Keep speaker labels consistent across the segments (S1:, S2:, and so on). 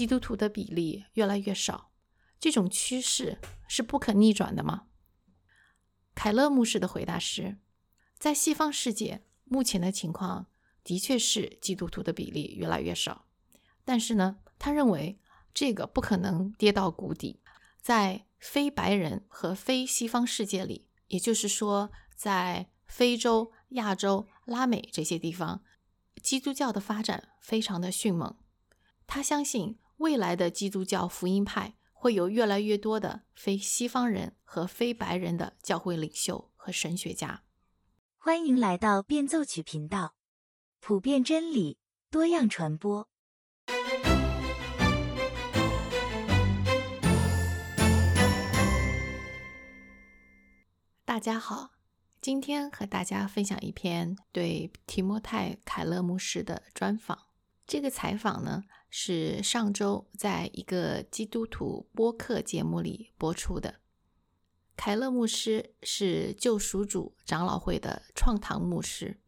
S1: 基督徒的比例越来越少，这种趋势是不可逆转的吗？凯勒牧师的回答是：在西方世界，目前的情况的确是基督徒的比例越来越少，但是呢，他认为这个不可能跌到谷底。在非白人和非西方世界里，也就是说，在非洲、亚洲、拉美这些地方，基督教的发展非常的迅猛。他相信未来的基督教福音派会有越来越多的非西方人和非白人的教会领袖和神学家。
S2: 欢迎来到变奏曲频道，普遍真理，多样传播。
S1: 大家好，今天和大家分享一篇对提摩太·凯勒牧师的专访。这个采访呢，是上周在一个基督徒播客节目里播出的。凯勒牧师是救赎主长老会的创堂牧师，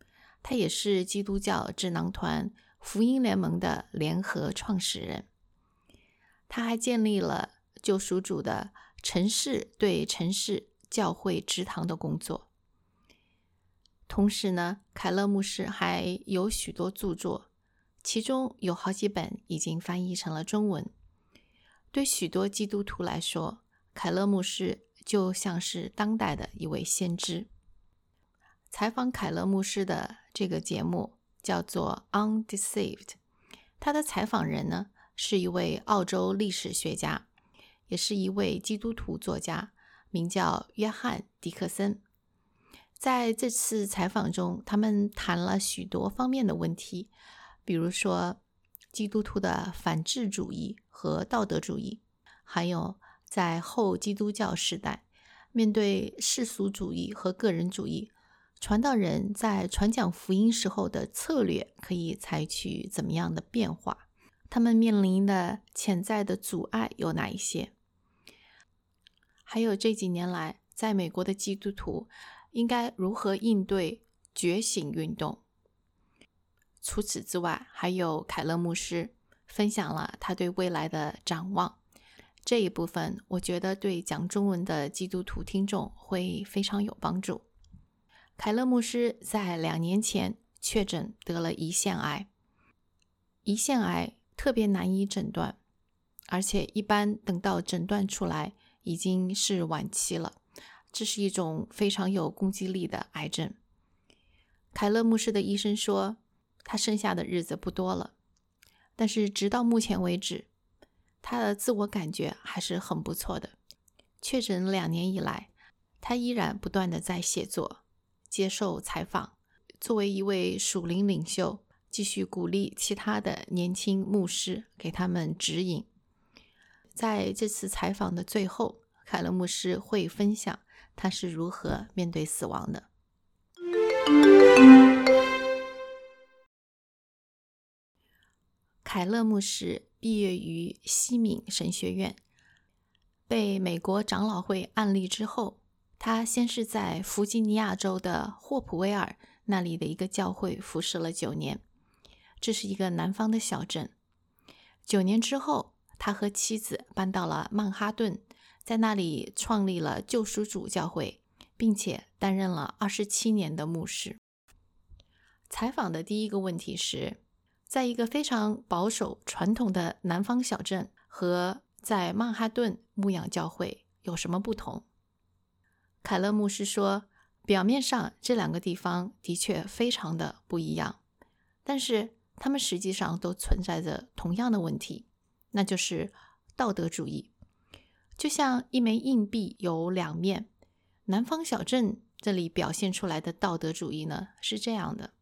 S1: 他也是基督教智囊团福音联盟的联合创始人。他还建立了救赎主的城市对城市。教会职堂的工作。同时呢，凯勒牧师还有许多著作，其中有好几本已经翻译成了中文。对许多基督徒来说，凯勒牧师就像是当代的一位先知。采访凯勒牧师的这个节目叫做《Undeceived》，他的采访人呢是一位澳洲历史学家，也是一位基督徒作家。名叫约翰·迪克森。在这次采访中，他们谈了许多方面的问题，比如说基督徒的反智主义和道德主义，还有在后基督教时代面对世俗主义和个人主义，传道人在传讲福音时候的策略可以采取怎么样的变化？他们面临的潜在的阻碍有哪一些？还有这几年来，在美国的基督徒应该如何应对觉醒运动？除此之外，还有凯勒牧师分享了他对未来的展望。这一部分，我觉得对讲中文的基督徒听众会非常有帮助。凯勒牧师在两年前确诊得了胰腺癌，胰腺癌特别难以诊断，而且一般等到诊断出来。已经是晚期了，这是一种非常有攻击力的癌症。凯勒牧师的医生说，他剩下的日子不多了，但是直到目前为止，他的自我感觉还是很不错的。确诊两年以来，他依然不断的在写作、接受采访，作为一位属灵领袖，继续鼓励其他的年轻牧师，给他们指引。在这次采访的最后，凯勒牧师会分享他是如何面对死亡的。凯勒牧师毕业于西敏神学院，被美国长老会案例之后，他先是在弗吉尼亚州的霍普威尔那里的一个教会服侍了九年，这是一个南方的小镇。九年之后。他和妻子搬到了曼哈顿，在那里创立了救赎主教会，并且担任了二十七年的牧师。采访的第一个问题是，在一个非常保守传统的南方小镇和在曼哈顿牧养教会有什么不同？凯勒牧师说，表面上这两个地方的确非常的不一样，但是他们实际上都存在着同样的问题。那就是道德主义，就像一枚硬币有两面。南方小镇这里表现出来的道德主义呢，是这样的：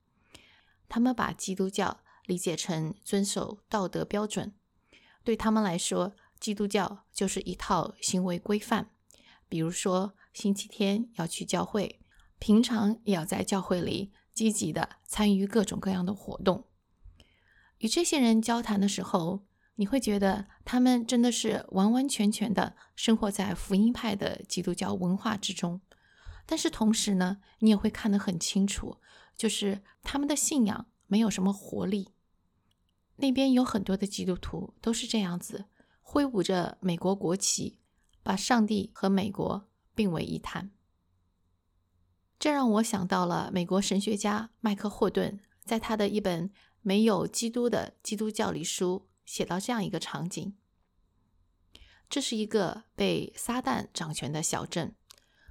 S1: 他们把基督教理解成遵守道德标准，对他们来说，基督教就是一套行为规范。比如说，星期天要去教会，平常也要在教会里积极的参与各种各样的活动。与这些人交谈的时候，你会觉得他们真的是完完全全的生活在福音派的基督教文化之中，但是同时呢，你也会看得很清楚，就是他们的信仰没有什么活力。那边有很多的基督徒都是这样子，挥舞着美国国旗，把上帝和美国并为一谈。这让我想到了美国神学家麦克霍顿在他的一本《没有基督的基督教》里书写到这样一个场景：这是一个被撒旦掌权的小镇，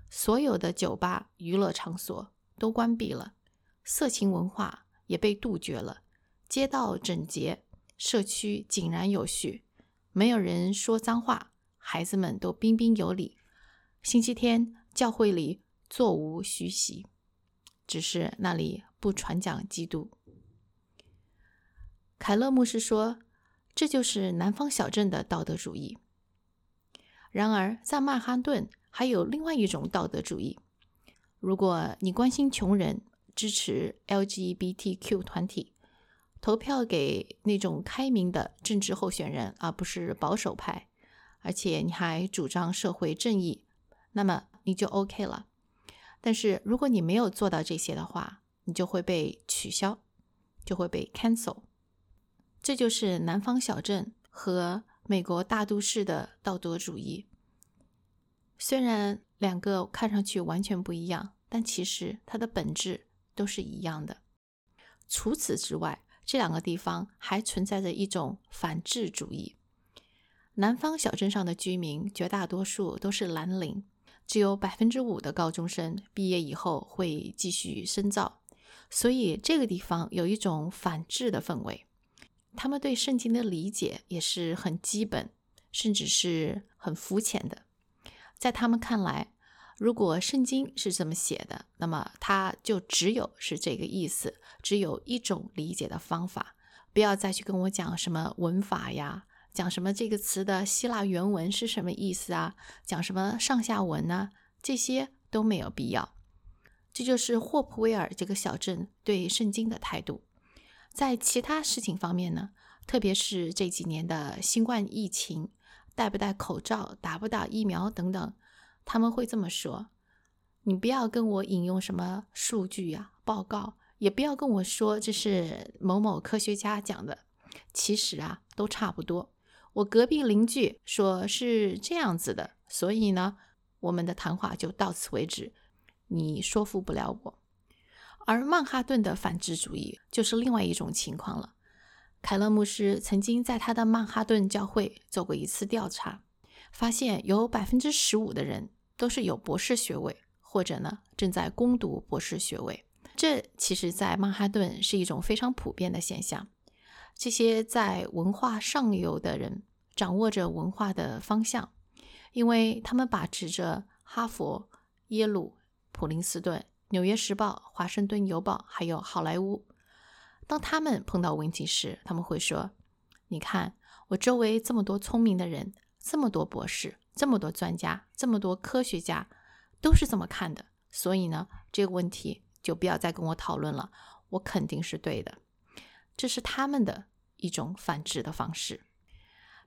S1: 所有的酒吧、娱乐场所都关闭了，色情文化也被杜绝了。街道整洁，社区井然有序，没有人说脏话，孩子们都彬彬有礼。星期天教会里座无虚席，只是那里不传讲基督。凯勒牧师说：“这就是南方小镇的道德主义。”然而，在曼哈顿还有另外一种道德主义。如果你关心穷人，支持 LGBTQ 团体。投票给那种开明的政治候选人，而不是保守派，而且你还主张社会正义，那么你就 OK 了。但是如果你没有做到这些的话，你就会被取消，就会被 cancel。这就是南方小镇和美国大都市的道德主义。虽然两个看上去完全不一样，但其实它的本质都是一样的。除此之外，这两个地方还存在着一种反智主义。南方小镇上的居民绝大多数都是蓝领，只有百分之五的高中生毕业以后会继续深造，所以这个地方有一种反智的氛围。他们对圣经的理解也是很基本，甚至是很肤浅的。在他们看来，如果圣经是这么写的，那么它就只有是这个意思，只有一种理解的方法。不要再去跟我讲什么文法呀，讲什么这个词的希腊原文是什么意思啊，讲什么上下文呢？这些都没有必要。这就是霍普威尔这个小镇对圣经的态度。在其他事情方面呢，特别是这几年的新冠疫情，戴不戴口罩，打不打疫苗等等。他们会这么说：“你不要跟我引用什么数据呀、报告，也不要跟我说这是某某科学家讲的。其实啊，都差不多。我隔壁邻居说是这样子的，所以呢，我们的谈话就到此为止。你说服不了我。而曼哈顿的反智主义就是另外一种情况了。凯勒牧师曾经在他的曼哈顿教会做过一次调查，发现有百分之十五的人。都是有博士学位，或者呢正在攻读博士学位。这其实，在曼哈顿是一种非常普遍的现象。这些在文化上游的人掌握着文化的方向，因为他们把持着哈佛、耶鲁、普林斯顿、纽约时报、华盛顿邮报，还有好莱坞。当他们碰到问题时，他们会说：“你看，我周围这么多聪明的人，这么多博士。”这么多专家，这么多科学家，都是这么看的。所以呢，这个问题就不要再跟我讨论了。我肯定是对的。这是他们的一种反制的方式。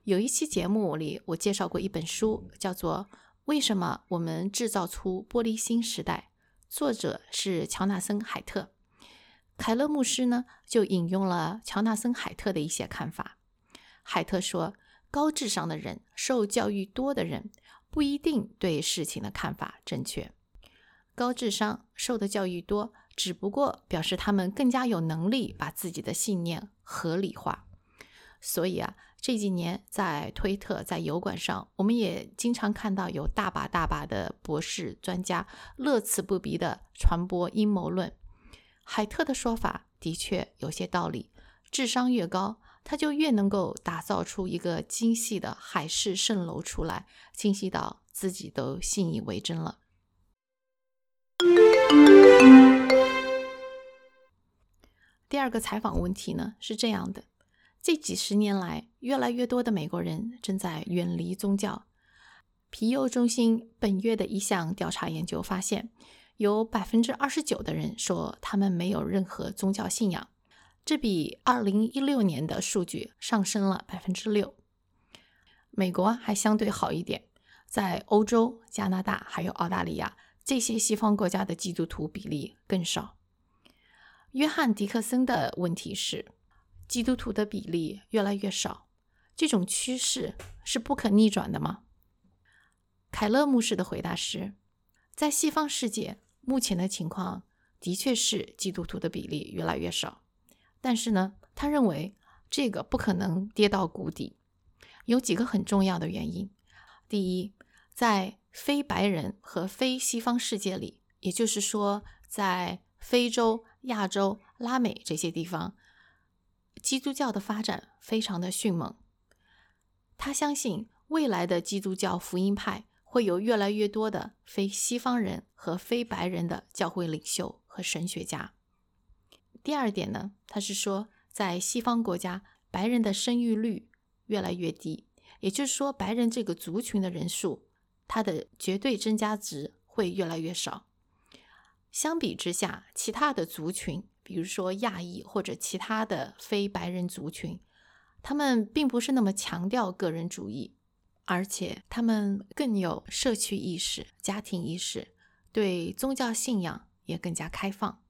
S1: 有一期节目里，我介绍过一本书，叫做《为什么我们制造出玻璃心时代》，作者是乔纳森·海特。凯勒牧师呢，就引用了乔纳森·海特的一些看法。海特说。高智商的人，受教育多的人，不一定对事情的看法正确。高智商、受的教育多，只不过表示他们更加有能力把自己的信念合理化。所以啊，这几年在推特、在油管上，我们也经常看到有大把大把的博士、专家乐此不疲地传播阴谋论。海特的说法的确有些道理，智商越高。他就越能够打造出一个精细的海市蜃楼出来，精细到自己都信以为真了。第二个采访问题呢是这样的：这几十年来，越来越多的美国人正在远离宗教。皮尤中心本月的一项调查研究发现，有百分之二十九的人说他们没有任何宗教信仰。这比二零一六年的数据上升了百分之六。美国还相对好一点，在欧洲、加拿大还有澳大利亚这些西方国家的基督徒比例更少。约翰·迪克森的问题是：基督徒的比例越来越少，这种趋势是不可逆转的吗？凯勒牧师的回答是：在西方世界，目前的情况的确是基督徒的比例越来越少，但是呢，他认为这个不可能跌到谷底，有几个很重要的原因。第一，在非白人和非西方世界里，也就是说，在非洲、亚洲、拉美这些地方，基督教的发展非常的迅猛。他相信未来的基督教福音派。会有越来越多的非西方人和非白人的教会领袖和神学家。第二点呢，他是说，在西方国家，白人的生育率越来越低，也就是说，白人这个族群的人数，它的绝对增加值会越来越少。相比之下，其他的族群，比如说亚裔或者其他的非白人族群，他们并不是那么强调个人主义。而且他们更有社区意识、家庭意识，对宗教信仰也更加开放。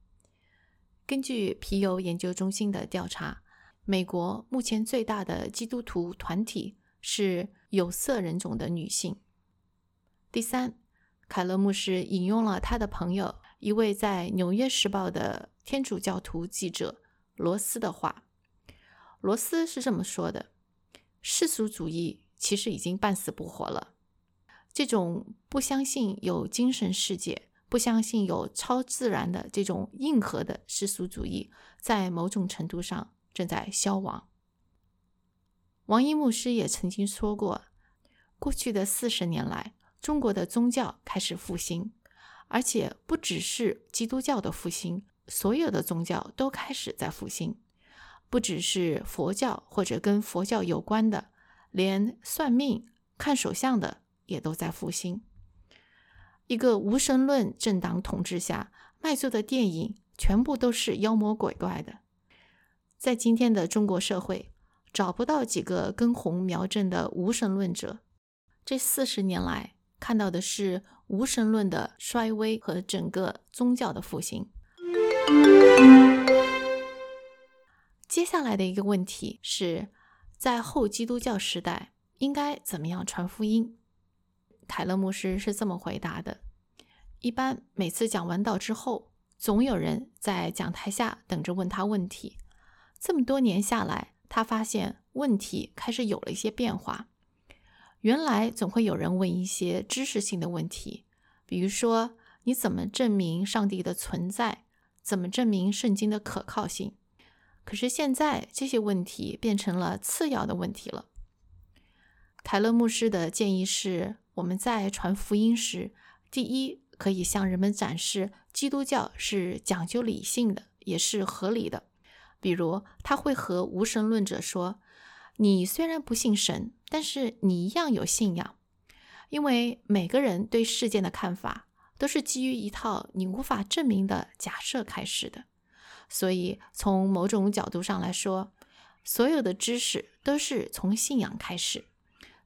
S1: 根据皮尤研究中心的调查，美国目前最大的基督徒团体是有色人种的女性。第三，凯勒牧师引用了他的朋友一位在《纽约时报》的天主教徒记者罗斯的话。罗斯是这么说的：“世俗主义。”其实已经半死不活了。这种不相信有精神世界、不相信有超自然的这种硬核的世俗主义，在某种程度上正在消亡。王一牧师也曾经说过，过去的四十年来，中国的宗教开始复兴，而且不只是基督教的复兴，所有的宗教都开始在复兴，不只是佛教或者跟佛教有关的。连算命、看手相的也都在复兴。一个无神论政党统治下卖座的电影，全部都是妖魔鬼怪的。在今天的中国社会，找不到几个根红苗正的无神论者。这四十年来，看到的是无神论的衰微和整个宗教的复兴。接下来的一个问题是。在后基督教时代，应该怎么样传福音？凯勒牧师是这么回答的：一般每次讲完道之后，总有人在讲台下等着问他问题。这么多年下来，他发现问题开始有了一些变化。原来总会有人问一些知识性的问题，比如说你怎么证明上帝的存在？怎么证明圣经的可靠性？可是现在这些问题变成了次要的问题了。凯勒牧师的建议是：我们在传福音时，第一可以向人们展示基督教是讲究理性的，也是合理的。比如，他会和无神论者说：“你虽然不信神，但是你一样有信仰，因为每个人对事件的看法都是基于一套你无法证明的假设开始的。”所以，从某种角度上来说，所有的知识都是从信仰开始。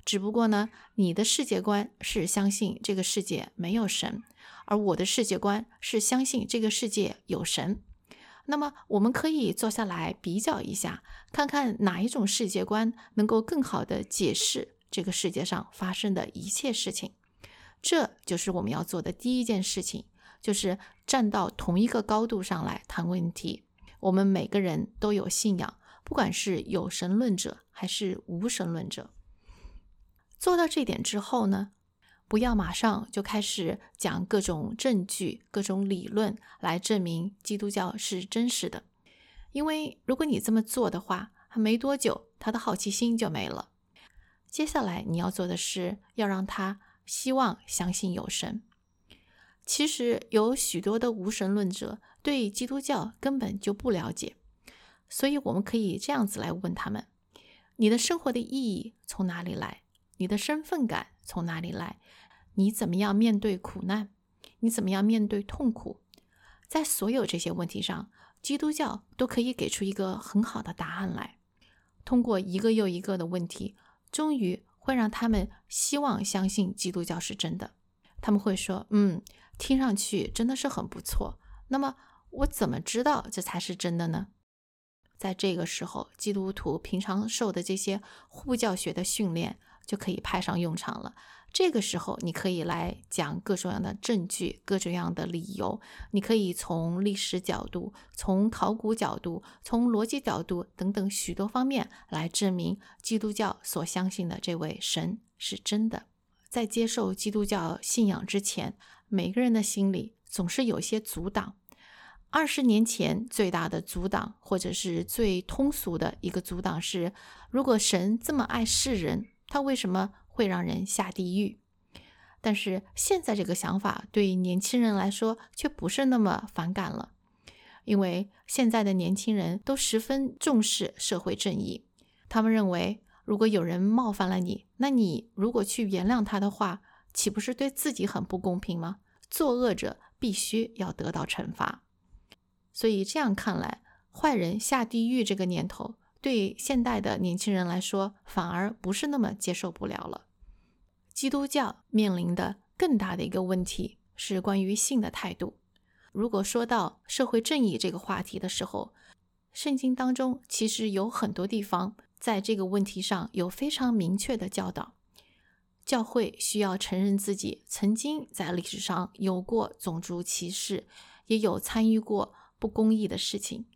S1: 只不过呢，你的世界观是相信这个世界没有神，而我的世界观是相信这个世界有神。那么，我们可以坐下来比较一下，看看哪一种世界观能够更好的解释这个世界上发生的一切事情。这就是我们要做的第一件事情。就是站到同一个高度上来谈问题。我们每个人都有信仰，不管是有神论者还是无神论者。做到这点之后呢，不要马上就开始讲各种证据、各种理论来证明基督教是真实的。因为如果你这么做的话，还没多久他的好奇心就没了。接下来你要做的是要让他希望相信有神。其实有许多的无神论者对基督教根本就不了解，所以我们可以这样子来问他们：你的生活的意义从哪里来？你的身份感从哪里来？你怎么样面对苦难？你怎么样面对痛苦？在所有这些问题上，基督教都可以给出一个很好的答案来。通过一个又一个的问题，终于会让他们希望相信基督教是真的。他们会说：“嗯。”听上去真的是很不错。那么我怎么知道这才是真的呢？在这个时候，基督徒平常受的这些护教学的训练就可以派上用场了。这个时候，你可以来讲各种样的证据、各种样的理由。你可以从历史角度、从考古角度、从逻辑角度等等许多方面来证明基督教所相信的这位神是真的。在接受基督教信仰之前，每个人的心里总是有些阻挡。二十年前最大的阻挡，或者是最通俗的一个阻挡是：如果神这么爱世人，他为什么？会让人下地狱，但是现在这个想法对年轻人来说却不是那么反感了，因为现在的年轻人都十分重视社会正义。他们认为，如果有人冒犯了你，那你如果去原谅他的话，岂不是对自己很不公平吗？作恶者必须要得到惩罚。所以这样看来，坏人下地狱这个念头，对现代的年轻人来说，反而不是那么接受不了了。基督教面临的更大的一个问题是关于性的态度。如果说到社会正义这个话题的时候，圣经当中其实有很多地方在这个问题上有非常明确的教导。教会需要承认自己曾经在历史上有过种族歧视，也有参与过不公义的事情。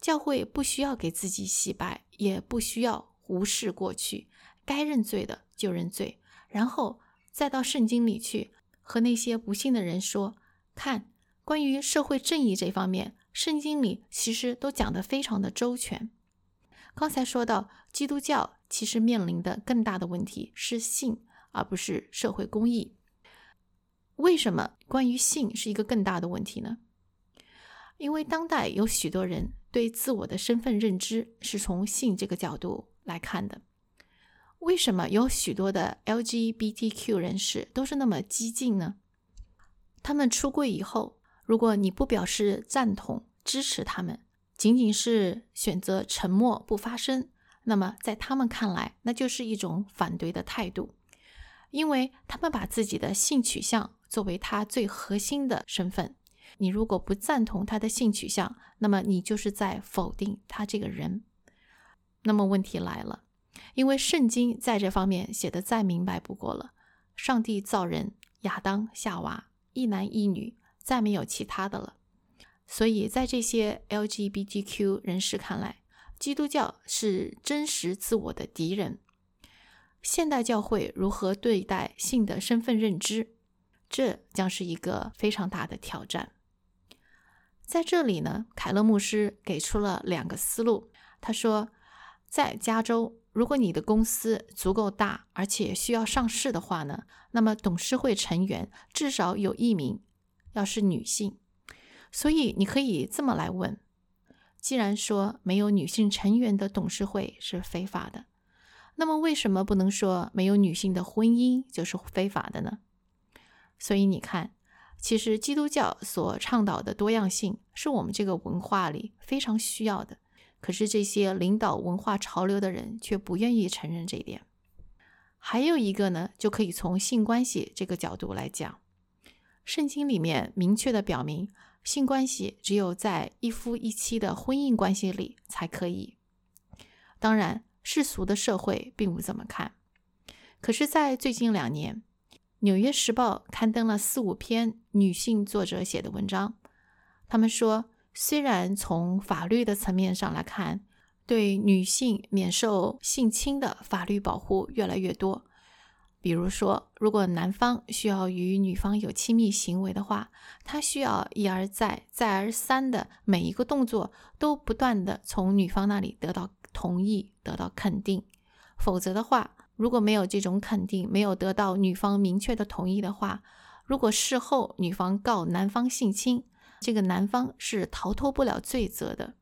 S1: 教会不需要给自己洗白，也不需要无视过去，该认罪的就认罪。然后再到圣经里去和那些不幸的人说：“看，关于社会正义这方面，圣经里其实都讲得非常的周全。”刚才说到，基督教其实面临的更大的问题是性，而不是社会公义。为什么关于性是一个更大的问题呢？因为当代有许多人对自我的身份认知是从性这个角度来看的。为什么有许多的 LGBTQ 人士都是那么激进呢？他们出柜以后，如果你不表示赞同、支持他们，仅仅是选择沉默不发声，那么在他们看来，那就是一种反对的态度，因为他们把自己的性取向作为他最核心的身份。你如果不赞同他的性取向，那么你就是在否定他这个人。那么问题来了。因为圣经在这方面写的再明白不过了，上帝造人亚当夏娃一男一女，再没有其他的了。所以在这些 LGBTQ 人士看来，基督教是真实自我的敌人。现代教会如何对待性的身份认知，这将是一个非常大的挑战。在这里呢，凯勒牧师给出了两个思路。他说，在加州。如果你的公司足够大，而且需要上市的话呢，那么董事会成员至少有一名要是女性。所以你可以这么来问：既然说没有女性成员的董事会是非法的，那么为什么不能说没有女性的婚姻就是非法的呢？所以你看，其实基督教所倡导的多样性是我们这个文化里非常需要的。可是这些领导文化潮流的人却不愿意承认这一点。还有一个呢，就可以从性关系这个角度来讲，圣经里面明确的表明，性关系只有在一夫一妻的婚姻关系里才可以。当然，世俗的社会并不怎么看。可是，在最近两年，《纽约时报》刊登了四五篇女性作者写的文章，他们说。虽然从法律的层面上来看，对女性免受性侵的法律保护越来越多。比如说，如果男方需要与女方有亲密行为的话，他需要一而再、再而三的每一个动作都不断的从女方那里得到同意、得到肯定。否则的话，如果没有这种肯定，没有得到女方明确的同意的话，如果事后女方告男方性侵，这个男方是逃脱不了罪责的。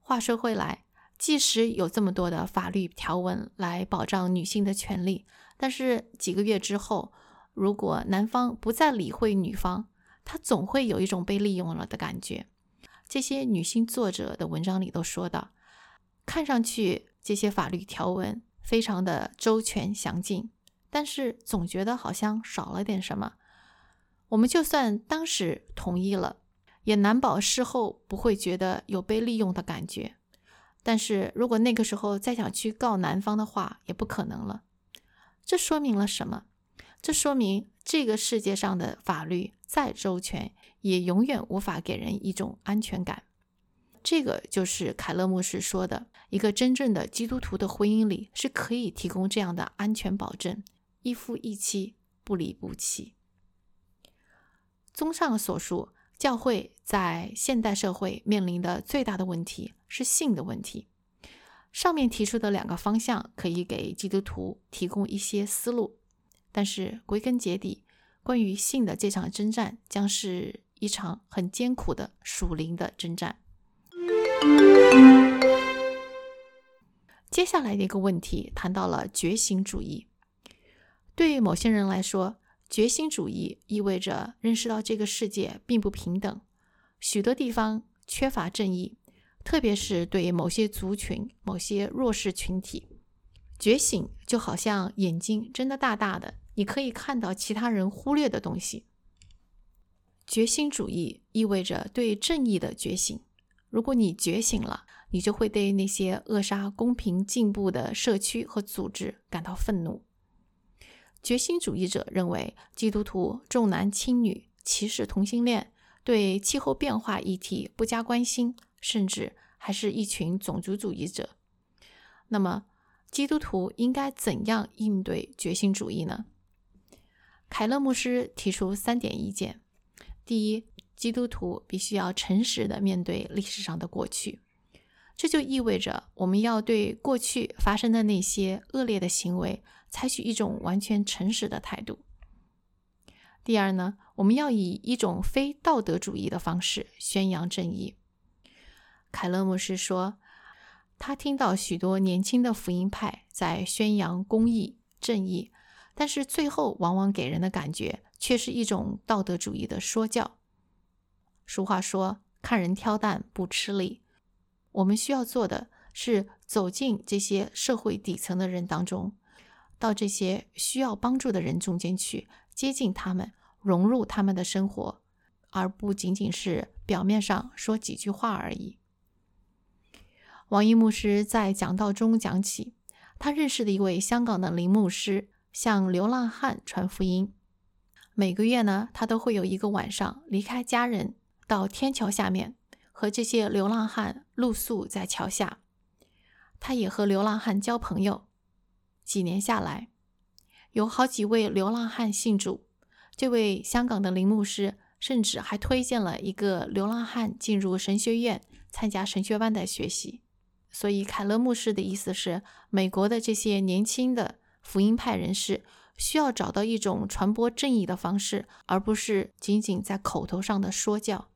S1: 话说回来，即使有这么多的法律条文来保障女性的权利，但是几个月之后，如果男方不再理会女方，他总会有一种被利用了的感觉。这些女性作者的文章里都说到，看上去这些法律条文非常的周全详尽，但是总觉得好像少了点什么。我们就算当时同意了。也难保事后不会觉得有被利用的感觉。但是如果那个时候再想去告男方的话，也不可能了。这说明了什么？这说明这个世界上的法律再周全，也永远无法给人一种安全感。这个就是凯勒牧师说的，一个真正的基督徒的婚姻里是可以提供这样的安全保证：一夫一妻，不离不弃。综上所述，教会在现代社会面临的最大的问题是性的问题。上面提出的两个方向可以给基督徒提供一些思路，但是归根结底，关于性的这场征战将是一场很艰苦的属灵的征战。接下来的一个问题谈到了觉醒主义。对于某些人来说，觉醒主义意味着认识到这个世界并不平等，许多地方缺乏正义，特别是对某些族群、某些弱势群体。觉醒就好像眼睛睁得大大的，你可以看到其他人忽略的东西。觉醒主义意味着对正义的觉醒。如果你觉醒了，你就会对那些扼杀公平进步的社区和组织感到愤怒。觉醒主义者认为，基督徒重男轻女、歧视同性恋、对气候变化议题不加关心，甚至还是一群种族主义者。那么，基督徒应该怎样应对觉醒主义呢？凯勒牧师提出三点意见：第一，基督徒必须要诚实的面对历史上的过去，这就意味着我们要对过去发生的那些恶劣的行为采取一种完全诚实的态度。第二呢，我们要以一种非道德主义的方式宣扬正义。凯勒牧师说，他听到许多年轻的福音派在宣扬公义、正义，但是最后往往给人的感觉却是一种道德主义的说教。俗话说：“看人挑担不吃力。”我们需要做的是走进这些社会底层的人当中，到这些需要帮助的人中间去，接近他们，融入他们的生活，而不仅仅是表面上说几句话而已。王一牧师在讲道中讲起，他认识的一位香港的林牧师向流浪汉传福音，每个月呢，他都会有一个晚上离开家人。到天桥下面和这些流浪汉露宿在桥下，他也和流浪汉交朋友。几年下来，有好几位流浪汉信主。这位香港的林牧师甚至还推荐了一个流浪汉进入神学院参加神学班的学习。所以，凯勒牧师的意思是，美国的这些年轻的福音派人士。需要找到一种传播正义的方式，而不是仅仅在口头上的说教。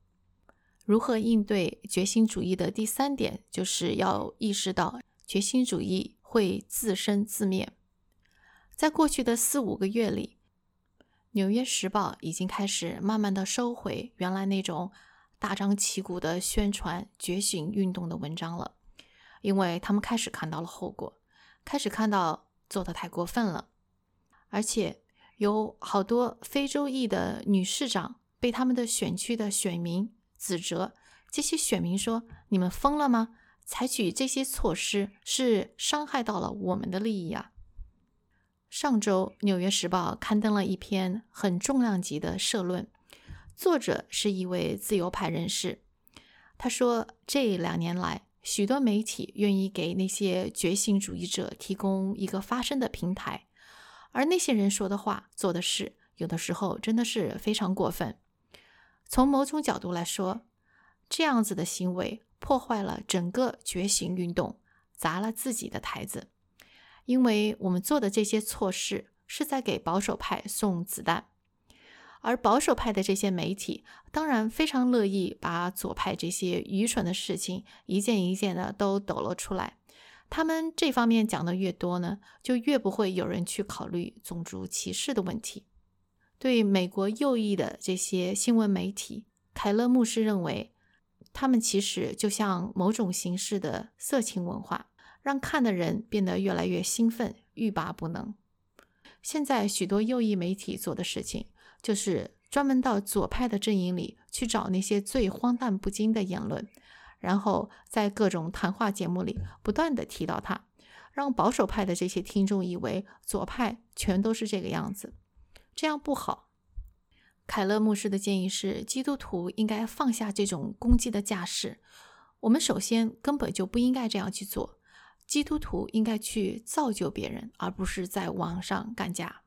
S1: 如何应对觉醒主义的第三点，就是要意识到觉醒主义会自生自灭。在过去的四五个月里，《纽约时报》已经开始慢慢的收回原来那种大张旗鼓的宣传觉醒运动的文章了，因为他们开始看到了后果，开始看到做的太过分了，而且有好多非洲裔的女市长被他们的选区的选民。指责这些选民说：“你们疯了吗？采取这些措施是伤害到了我们的利益啊！”上周，《纽约时报》刊登了一篇很重量级的社论，作者是一位自由派人士。他说：“这两年来，许多媒体愿意给那些觉醒主义者提供一个发声的平台，而那些人说的话、做的事，有的时候真的是非常过分。”从某种角度来说，这样子的行为破坏了整个觉醒运动，砸了自己的台子。因为我们做的这些措施是在给保守派送子弹，而保守派的这些媒体当然非常乐意把左派这些愚蠢的事情一件一件的都抖了出来。他们这方面讲的越多呢，就越不会有人去考虑种族歧视的问题。对美国右翼的这些新闻媒体，凯勒牧师认为，他们其实就像某种形式的色情文化，让看的人变得越来越兴奋，欲罢不能。现在许多右翼媒体做的事情，就是专门到左派的阵营里去找那些最荒诞不经的言论，然后在各种谈话节目里不断的提到他，让保守派的这些听众以为左派全都是这个样子，这样不好。凯勒牧师的建议是，基督徒应该放下这种攻击的架势。我们首先根本就不应该这样去做，基督徒应该去造就别人，而不是在网上干架。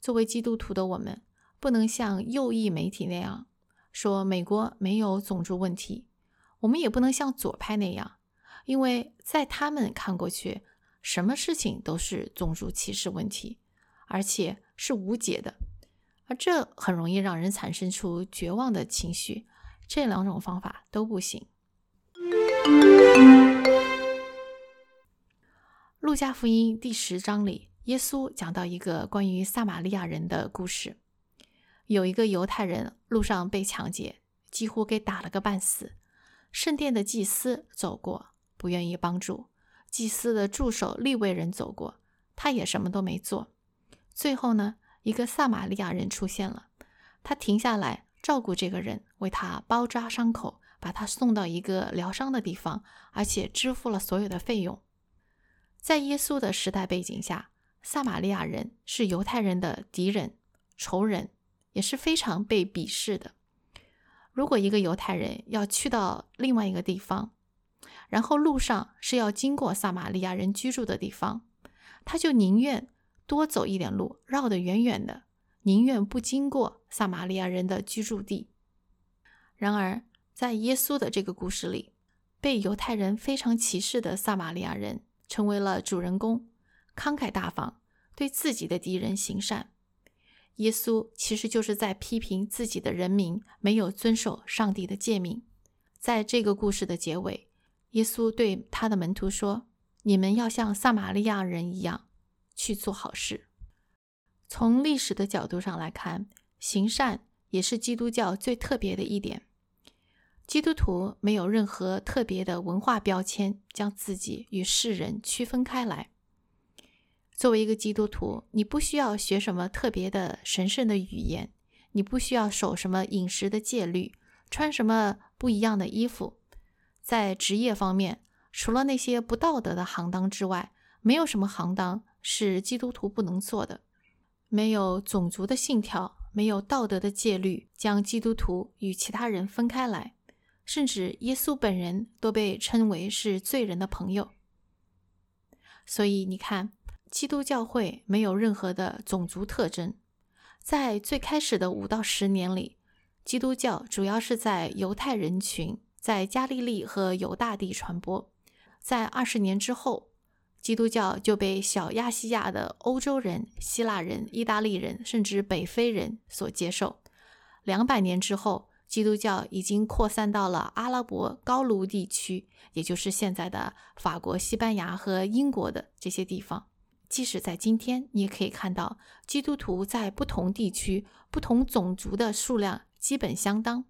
S1: 作为基督徒的我们，不能像右翼媒体那样说美国没有种族问题。我们也不能像左派那样，因为在他们看过去，什么事情都是种族歧视问题，而且是无解的，而这很容易让人产生出绝望的情绪。这两种方法都不行。路加福音第十章里，耶稣讲到一个关于撒玛利亚人的故事。有一个犹太人路上被抢劫，几乎给打了个半死。圣殿的祭司走过，不愿意帮助；祭司的助手利未人走过，他也什么都没做。最后呢，一个撒玛利亚人出现了，他停下来照顾这个人，为他包扎伤口，把他送到一个疗伤的地方，而且支付了所有的费用。在耶稣的时代背景下，撒玛利亚人是犹太人的敌人、仇人，也是非常被鄙视的。如果一个犹太人要去到另外一个地方，然后路上是要经过撒玛利亚人居住的地方，他就宁愿多走一点路，绕得远远的，宁愿不经过撒玛利亚人的居住地。然而，在耶稣的这个故事里，被犹太人非常歧视的撒玛利亚人成为了主人公，慷慨大方，对自己的敌人行善。耶稣其实就是在批评自己的人民没有遵守上帝的诫命。在这个故事的结尾，耶稣对他的门徒说：“你们要像撒玛利亚人一样去做好事。”从历史的角度上来看，行善也是基督教最特别的一点。基督徒没有任何特别的文化标签，将自己与世人区分开来。作为一个基督徒，你不需要学什么特别的神圣的语言，你不需要守什么饮食的戒律，穿什么不一样的衣服。在职业方面，除了那些不道德的行当之外，没有什么行当是基督徒不能做的。没有种族的信条，没有道德的戒律，将基督徒与其他人分开来。甚至耶稣本人都被称为是罪人的朋友。所以你看。基督教会没有任何的种族特征，在最开始的五到十年里，基督教主要是在犹太人群在加利利和犹大地传播。在二十年之后，基督教就被小亚细亚的欧洲人、希腊人、意大利人，甚至北非人所接受。两百年之后，基督教已经扩散到了阿拉伯高卢地区，也就是现在的法国、西班牙和英国的这些地方。即使在今天，你也可以看到基督徒在不同地区、不同种族的数量基本相当。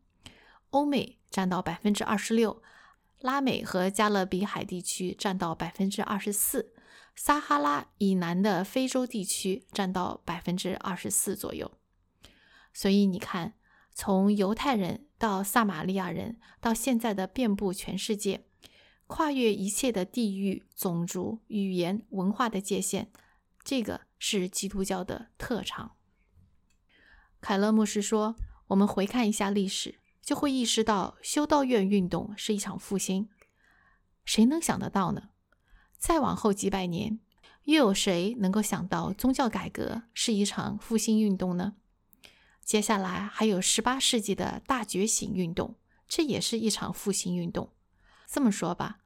S1: 欧美占到百分之二十六，拉美和加勒比海地区占到百分之二十四，撒哈拉以南的非洲地区占到百分之二十四左右。所以你看，从犹太人到撒玛利亚人，到现在的遍布全世界。跨越一切的地域、种族、语言、文化的界限，这个是基督教的特长。凯勒牧师说：“我们回看一下历史，就会意识到修道院运动是一场复兴。谁能想得到呢？再往后几百年，又有谁能够想到宗教改革是一场复兴运动呢？接下来还有十八世纪的大觉醒运动，这也是一场复兴运动。这么说吧。”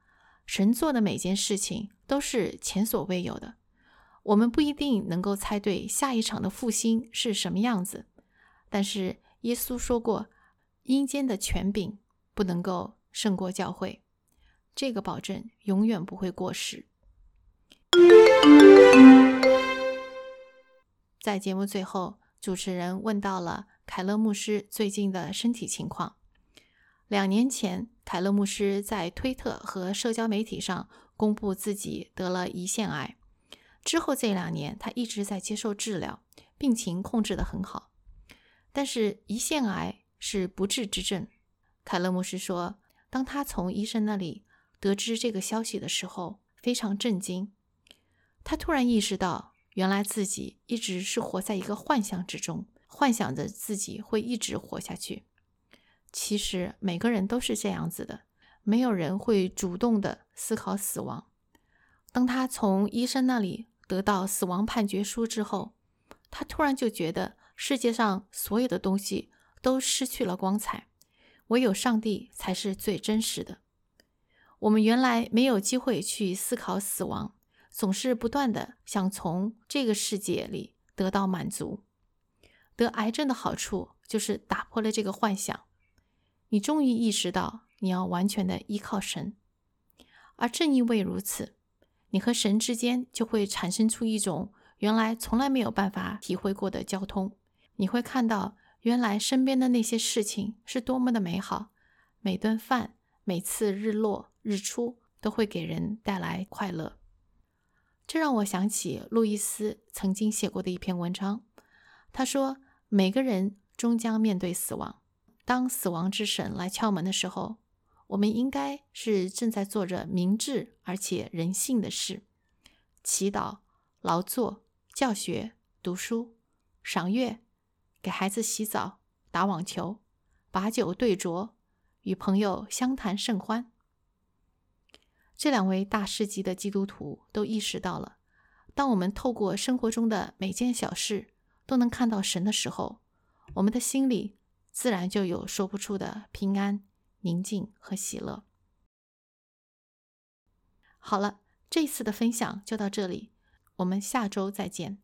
S1: 神做的每件事情都是前所未有的，我们不一定能够猜对下一场的复兴是什么样子，但是耶稣说过，阴间的权柄不能够胜过教会，这个保证永远不会过时。在节目最后，主持人问到了凯勒牧师最近的身体情况，两年前。凯勒牧师在推特和社交媒体上公布自己得了胰腺癌，之后这两年他一直在接受治疗，病情控制得很好。但是胰腺癌是不治之症。凯勒牧师说，当他从医生那里得知这个消息的时候，非常震惊。他突然意识到，原来自己一直是活在一个幻象之中，幻想着自己会一直活下去。其实每个人都是这样子的，没有人会主动的思考死亡。当他从医生那里得到死亡判决书之后，他突然就觉得世界上所有的东西都失去了光彩，唯有上帝才是最真实的。我们原来没有机会去思考死亡，总是不断的想从这个世界里得到满足。得癌症的好处就是打破了这个幻想，你终于意识到你要完全的依靠神，而正因为如此，你和神之间就会产生出一种。原来从来没有办法体会过的交通，你会看到原来身边的那些事情是多么的美好。每顿饭、每次日落日出都会给人带来快乐。这让我想起路易斯曾经写过的一篇文章。他说：“每个人终将面对死亡。当死亡之神来敲门的时候，我们应该是正在做着明智而且人性的事，祈祷、劳作。”教学、读书、赏月、给孩子洗澡、打网球、把酒对酌、与朋友相谈甚欢。这两位大师级的基督徒都意识到了，当我们透过生活中的每件小事都能看到神的时候，我们的心里自然就有说不出的平安、宁静和喜乐。好了，这次的分享就到这里。我们下周再见。